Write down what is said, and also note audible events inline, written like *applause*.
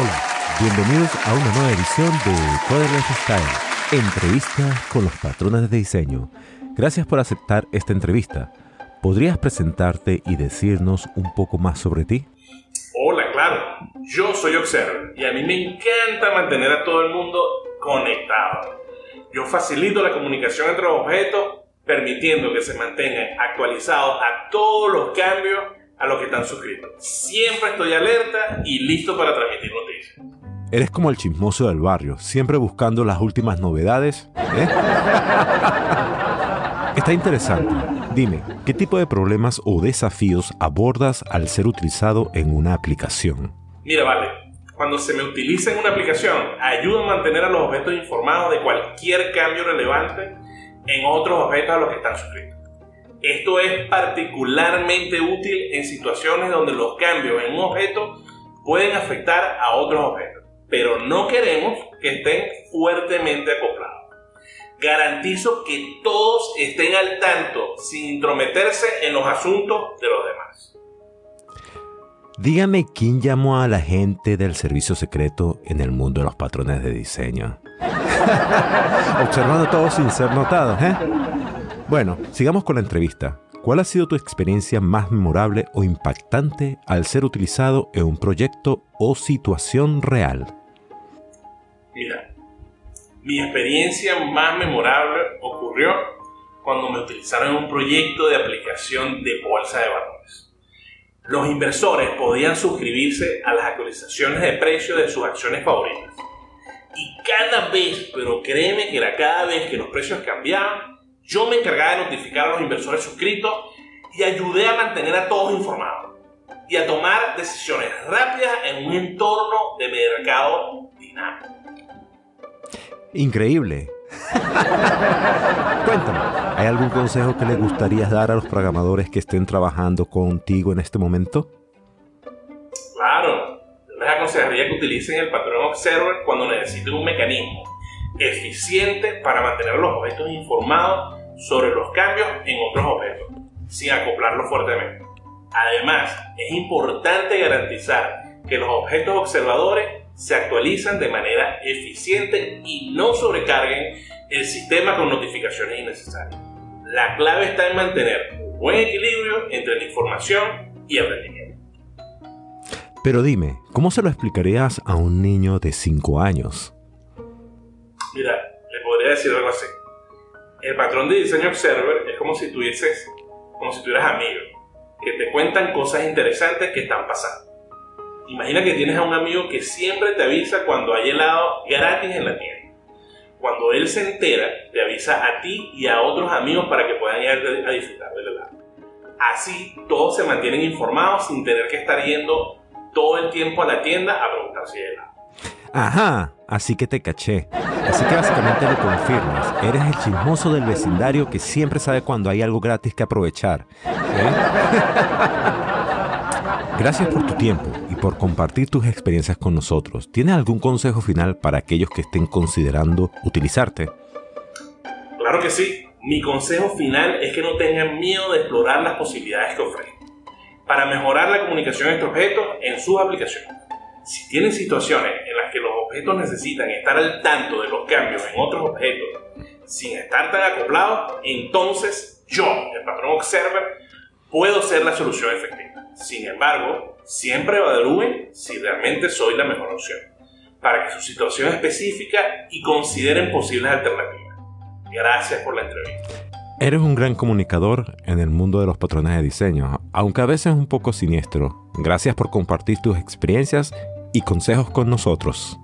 Hola, bienvenidos a una nueva edición de Coderless Style, entrevista con los patrones de diseño. Gracias por aceptar esta entrevista. ¿Podrías presentarte y decirnos un poco más sobre ti? Hola, claro. Yo soy Observer y a mí me encanta mantener a todo el mundo conectado. Yo facilito la comunicación entre los objetos, permitiendo que se mantengan actualizados a todos los cambios a los que están suscritos. Siempre estoy alerta y listo para transmitir noticias. Eres como el chismoso del barrio, siempre buscando las últimas novedades. ¿eh? *laughs* Está interesante. Dime, ¿qué tipo de problemas o desafíos abordas al ser utilizado en una aplicación? Mira, vale, cuando se me utiliza en una aplicación, ayuda a mantener a los objetos informados de cualquier cambio relevante en otros objetos a los que están suscritos. Esto es particularmente útil en situaciones donde los cambios en un objeto pueden afectar a otros objetos, pero no queremos que estén fuertemente acoplados. Garantizo que todos estén al tanto sin intrometerse en los asuntos de los demás. Dígame quién llamó a la gente del servicio secreto en el mundo de los patrones de diseño. *laughs* Observando todo sin ser notado, ¿eh? Bueno, sigamos con la entrevista. ¿Cuál ha sido tu experiencia más memorable o impactante al ser utilizado en un proyecto o situación real? Mira, mi experiencia más memorable ocurrió cuando me utilizaron en un proyecto de aplicación de bolsa de valores. Los inversores podían suscribirse a las actualizaciones de precio de sus acciones favoritas. Y cada vez, pero créeme que era cada vez que los precios cambiaban, yo me encargaba de notificar a los inversores suscritos y ayudé a mantener a todos informados y a tomar decisiones rápidas en un entorno de mercado dinámico. Increíble. *laughs* Cuéntame, ¿hay algún consejo que le gustaría dar a los programadores que estén trabajando contigo en este momento? Claro, les aconsejaría que utilicen el patrón Observer cuando necesiten un mecanismo eficiente para mantener los objetos informados sobre los cambios en otros objetos, sin acoplarlos fuertemente. Además, es importante garantizar que los objetos observadores se actualizan de manera eficiente y no sobrecarguen el sistema con notificaciones innecesarias. La clave está en mantener un buen equilibrio entre la información y el rendimiento. Pero dime, ¿cómo se lo explicarías a un niño de 5 años? Mira, le podría decir algo así el patrón de diseño Observer es como si tuvieses, como si tuvieras amigos que te cuentan cosas interesantes que están pasando. Imagina que tienes a un amigo que siempre te avisa cuando hay helado gratis en la tienda. Cuando él se entera, te avisa a ti y a otros amigos para que puedan ir a disfrutar del helado. Así todos se mantienen informados sin tener que estar yendo todo el tiempo a la tienda a preguntar si hay helado. Ajá, así que te caché. Así que básicamente lo confirmas. Eres el chismoso del vecindario que siempre sabe cuando hay algo gratis que aprovechar. ¿eh? *laughs* Gracias por tu tiempo y por compartir tus experiencias con nosotros. ¿Tienes algún consejo final para aquellos que estén considerando utilizarte? Claro que sí. Mi consejo final es que no tengan miedo de explorar las posibilidades que ofrece para mejorar la comunicación entre objetos en sus aplicaciones. Si tienen situaciones en las que los objetos necesitan estar al tanto de los cambios en otros objetos sin estar tan acoplados, entonces yo, el patrón Observer, puedo ser la solución efectiva. Sin embargo, siempre evalúen si realmente soy la mejor opción para que su situación específica y consideren posibles alternativas. Gracias por la entrevista. Eres un gran comunicador en el mundo de los patrones de diseño, aunque a veces un poco siniestro. Gracias por compartir tus experiencias y consejos con nosotros.